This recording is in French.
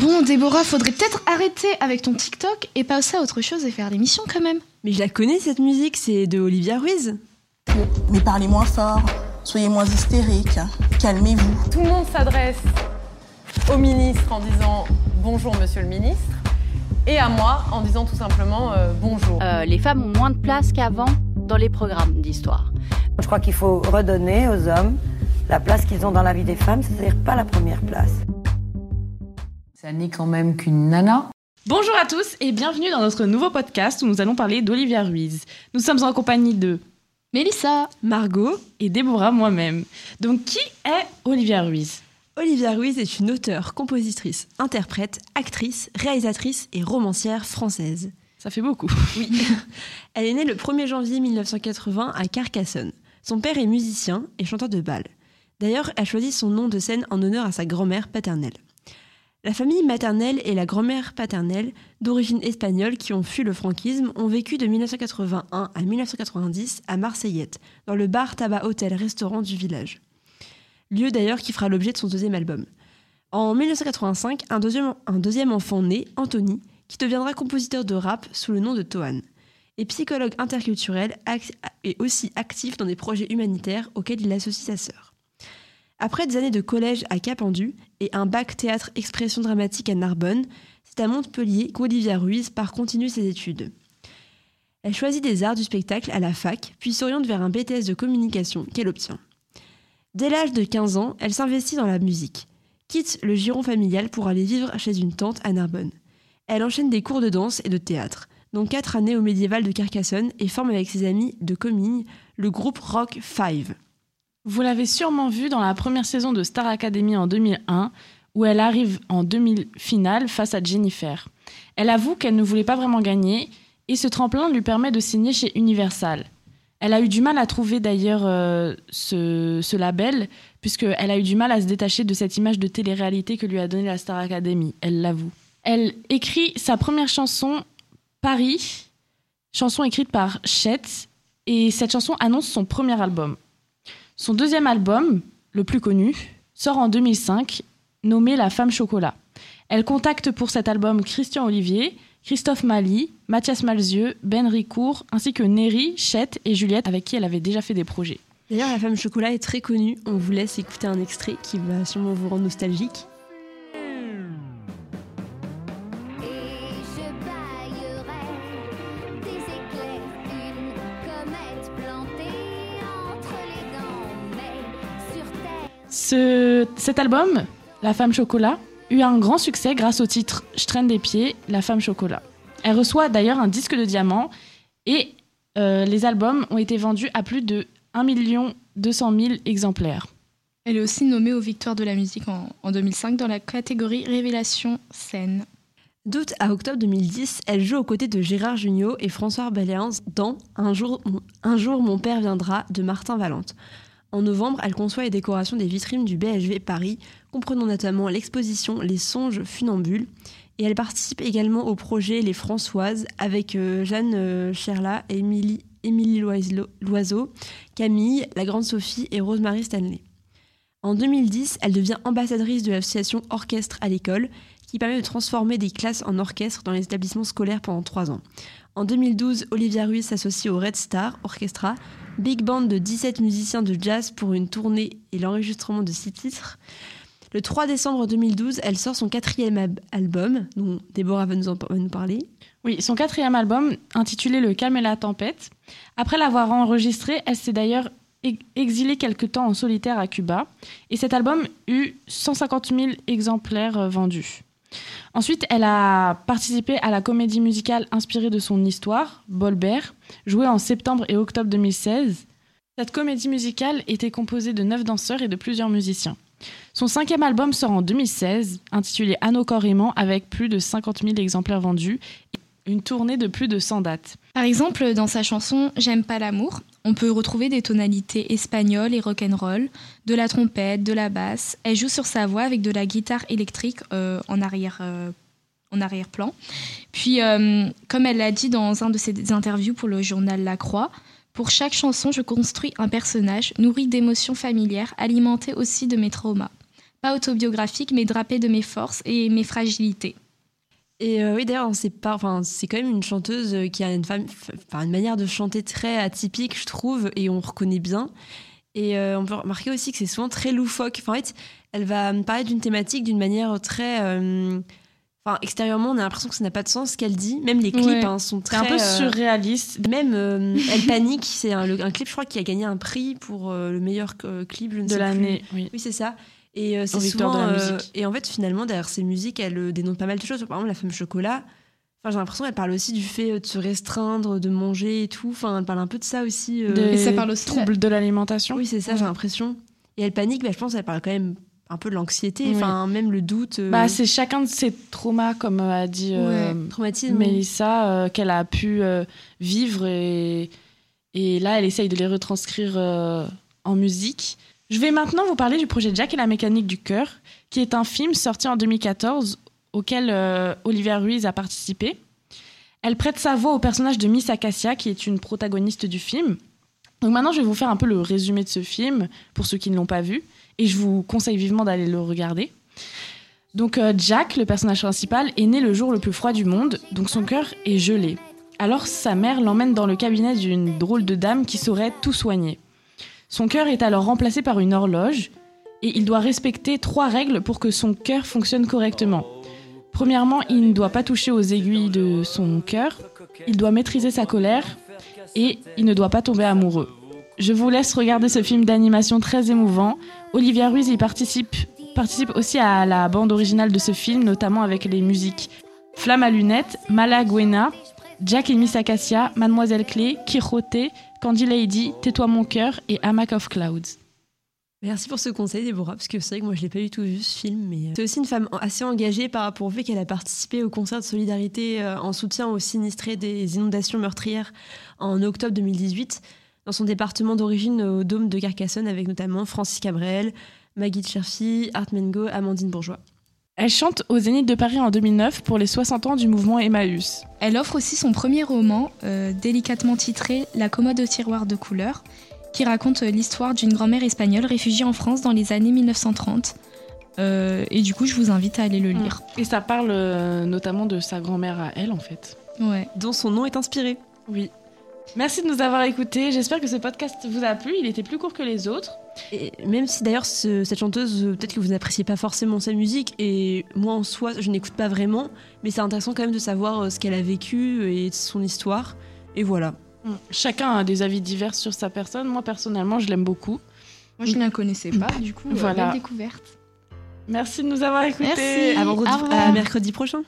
Bon, Déborah, faudrait peut-être arrêter avec ton TikTok et passer à autre chose et faire l'émission quand même. Mais je la connais cette musique, c'est de Olivia Ruiz. Mais parlez moins fort, soyez moins hystérique, calmez-vous. Tout le monde s'adresse au ministre en disant bonjour monsieur le ministre et à moi en disant tout simplement euh, bonjour. Euh, les femmes ont moins de place qu'avant dans les programmes d'histoire. Je crois qu'il faut redonner aux hommes la place qu'ils ont dans la vie des femmes, c'est-à-dire pas la première place. Ça n'est quand même qu'une nana. Bonjour à tous et bienvenue dans notre nouveau podcast où nous allons parler d'Olivia Ruiz. Nous sommes en compagnie de Mélissa, Margot et Déborah moi-même. Donc qui est Olivia Ruiz? Olivia Ruiz est une auteure, compositrice, interprète, actrice, réalisatrice et romancière française. Ça fait beaucoup. Oui. Elle est née le 1er janvier 1980 à Carcassonne. Son père est musicien et chanteur de bal. D'ailleurs, elle choisit son nom de scène en honneur à sa grand-mère paternelle. La famille maternelle et la grand-mère paternelle, d'origine espagnole qui ont fui le franquisme, ont vécu de 1981 à 1990 à Marseillette, dans le bar tabac hôtel restaurant du village. Lieu d'ailleurs qui fera l'objet de son deuxième album. En 1985, un deuxième, enfant naît, Anthony, qui deviendra compositeur de rap sous le nom de Toan, et psychologue interculturel et aussi actif dans des projets humanitaires auxquels il associe sa sœur. Après des années de collège à Capendu et un bac théâtre expression dramatique à Narbonne, c'est à Montpellier qu'Olivia Ruiz part continuer ses études. Elle choisit des arts du spectacle à la fac, puis s'oriente vers un BTS de communication qu'elle obtient. Dès l'âge de 15 ans, elle s'investit dans la musique, quitte le giron familial pour aller vivre chez une tante à Narbonne. Elle enchaîne des cours de danse et de théâtre, dont quatre années au médiéval de Carcassonne et forme avec ses amis de Comines le groupe Rock Five. Vous l'avez sûrement vu dans la première saison de Star Academy en 2001, où elle arrive en demi-finale face à Jennifer. Elle avoue qu'elle ne voulait pas vraiment gagner, et ce tremplin lui permet de signer chez Universal. Elle a eu du mal à trouver d'ailleurs euh, ce, ce, label, puisqu'elle a eu du mal à se détacher de cette image de télé-réalité que lui a donnée la Star Academy, elle l'avoue. Elle écrit sa première chanson, Paris, chanson écrite par Chet, et cette chanson annonce son premier album. Son deuxième album, le plus connu, sort en 2005, nommé La femme chocolat. Elle contacte pour cet album Christian Olivier, Christophe Mali, Mathias Malzieux, Ben Ricourt, ainsi que Neri, Chet et Juliette, avec qui elle avait déjà fait des projets. D'ailleurs, La femme chocolat est très connue. On vous laisse écouter un extrait qui va sûrement vous rendre nostalgique. Cet album, La femme chocolat, eut un grand succès grâce au titre Je traîne des pieds, La femme chocolat. Elle reçoit d'ailleurs un disque de diamant et euh, les albums ont été vendus à plus de 1 200 000 exemplaires. Elle est aussi nommée aux Victoires de la musique en, 2005 dans la catégorie Révélation scène. D'août à octobre 2010, elle joue aux côtés de Gérard Jugnot et François Balléans dans un jour, un jour mon père viendra de Martin Valente. En novembre, elle conçoit les décorations des vitrines du BHV Paris, comprenant notamment l'exposition Les songes funambules. Et elle participe également au projet Les Françoises avec euh, Jeanne euh, Cherla, Émilie, Émilie Loiseau, Camille, la Grande Sophie et Rosemary Stanley. En 2010, elle devient ambassadrice de l'association Orchestre à l'école, qui permet de transformer des classes en orchestre dans les établissements scolaires pendant trois ans. En 2012, Olivia Ruiz s'associe au Red Star Orchestra, big band de 17 musiciens de jazz pour une tournée et l'enregistrement de six titres. Le 3 décembre 2012, elle sort son quatrième album, dont Déborah va nous, en, parler. Oui, son quatrième album, intitulé Le calme et la tempête. Après l'avoir enregistré, elle s'est d'ailleurs exilée quelque temps en solitaire à Cuba. Et cet album eut 150 000 exemplaires euh, vendus. Ensuite, elle a participé à la comédie musicale inspirée de son histoire, Bolbert, jouée en septembre et octobre 2016. Cette comédie musicale était composée de neuf danseurs et de plusieurs musiciens. Son cinquième album sort en 2016, intitulé Anno avec plus de 50 000 exemplaires vendus une tournée de plus de 100 dates. Par exemple, dans sa chanson J'aime pas l'amour, on peut retrouver des tonalités espagnoles et rock'n'roll, de la trompette, de la basse. Elle joue sur sa voix avec de la guitare électrique euh, en arrière. Euh, en arrière-plan. Puis, euh, comme elle l'a dit dans un de ses interviews pour le journal La Croix, pour chaque chanson, je construis un personnage nourri d'émotions familières, alimenté aussi de mes traumas. pas autobiographique, mais drapé de mes forces et mes fragilités. Et oui, d'ailleurs, c'est pas, enfin, c'est quand même une chanteuse qui a une, une manière de chanter très atypique, je trouve, et on reconnaît bien. Et on peut remarquer aussi que c'est souvent très loufoque. en fait, elle va parler d'une thématique d'une manière très Enfin, extérieurement, on a l'impression que ça n'a pas de sens ce qu'elle dit. Même les clips hein, sont très. un peu euh, surréalistes. Même euh, Elle panique, c'est un, clip, je crois, qui a gagné un prix pour euh, le meilleur clip, je ne de l'année. Oui. oui c'est ça. Et c'est souvent. De la musique. et en fait, finalement, derrière ces musiques, elle dénonce pas mal de choses. Par exemple, la femme chocolat. Enfin, j'ai l'impression qu'elle parle aussi du fait de se restreindre, de manger et tout. Enfin, elle parle un peu de ça aussi. Et ça parle aussi. Troubles de l'alimentation. Oui, c'est ça, j'ai l'impression. Et elle panique, mais je pense qu'elle parle quand même un peu de l'anxiété, enfin même le doute. Euh. Bah, c'est chacun de ses traumas, comme a dit euh, Mélissa, euh, qu'elle a pu vivre et, et là elle essaye de les retranscrire en musique. Je vais maintenant vous parler du projet Jack et la mécanique du cœur, qui est un film sorti en 2014 auquel Olivia Ruiz a participé. Elle prête sa voix au personnage de Miss Acacia, qui est une protagoniste du film. Donc maintenant, je vais vous faire un peu le résumé de ce film, pour ceux qui ne l'ont pas vu et je vous conseille vivement d'aller le regarder. Donc euh, Jack, le personnage principal, est né le jour le plus froid du monde, donc son cœur est gelé. Alors sa mère l'emmène dans le cabinet d'une drôle de dame qui saurait tout soigner. Son cœur est alors remplacé par une horloge et il doit respecter trois règles pour que son cœur fonctionne correctement. Premièrement, il ne doit pas toucher aux aiguilles de son cœur, il doit maîtriser sa colère et il ne doit pas tomber amoureux. Je vous laisse regarder ce film d'animation très émouvant. Olivia Ruiz y participe, aussi à la bande originale de ce film, notamment avec les musiques Flamme à lunettes, Malaguena, Jack et Miss Acacia, Mademoiselle Clé, Quirote, Candy Lady, Tais-toi mon cœur et Hamac of Clouds. Merci pour ce conseil, Déborah, parce que c'est vrai que moi je l'ai pas du tout vu ce film, mais euh, c'est aussi une femme assez engagée par rapport au fait qu'elle a participé au concert de solidarité euh, en soutien aux sinistrés des inondations meurtrières en octobre 2018 dans son département d'origine au Dôme de Carcassonne, avec notamment Francis Cabrel, Maggie Cherfi, Art Mengo, Amandine Bourgeois. Elle chante au Zénith de Paris en 2009 pour les 60 ans du mouvement Emmaüs. Elle offre aussi son premier roman, euh, délicatement titré La commode au tiroir de couleur, qui raconte l'histoire d'une grand-mère espagnole réfugiée en France dans les années 1930. Euh, et du coup, je vous invite à aller le lire. Et ça parle euh, notamment de sa grand-mère à elle, en fait. Ouais. Dont son nom est inspiré. Oui. Merci de nous avoir écoutés. J'espère que ce podcast vous a plu. Il était plus court que les autres. Et même si d'ailleurs cette chanteuse, peut-être que vous n'appréciez pas forcément sa musique, et moi en soi, je n'écoute pas vraiment, mais c'est intéressant quand même de savoir euh, ce qu'elle a vécu et son histoire. Et voilà. Mm. Chacun a des avis divers sur sa personne. Moi personnellement, je l'aime beaucoup. Moi, je ne la connaissais pas, du coup, voilà. belle découverte. Merci de nous avoir écoutés. Merci. À, à mercredi prochain.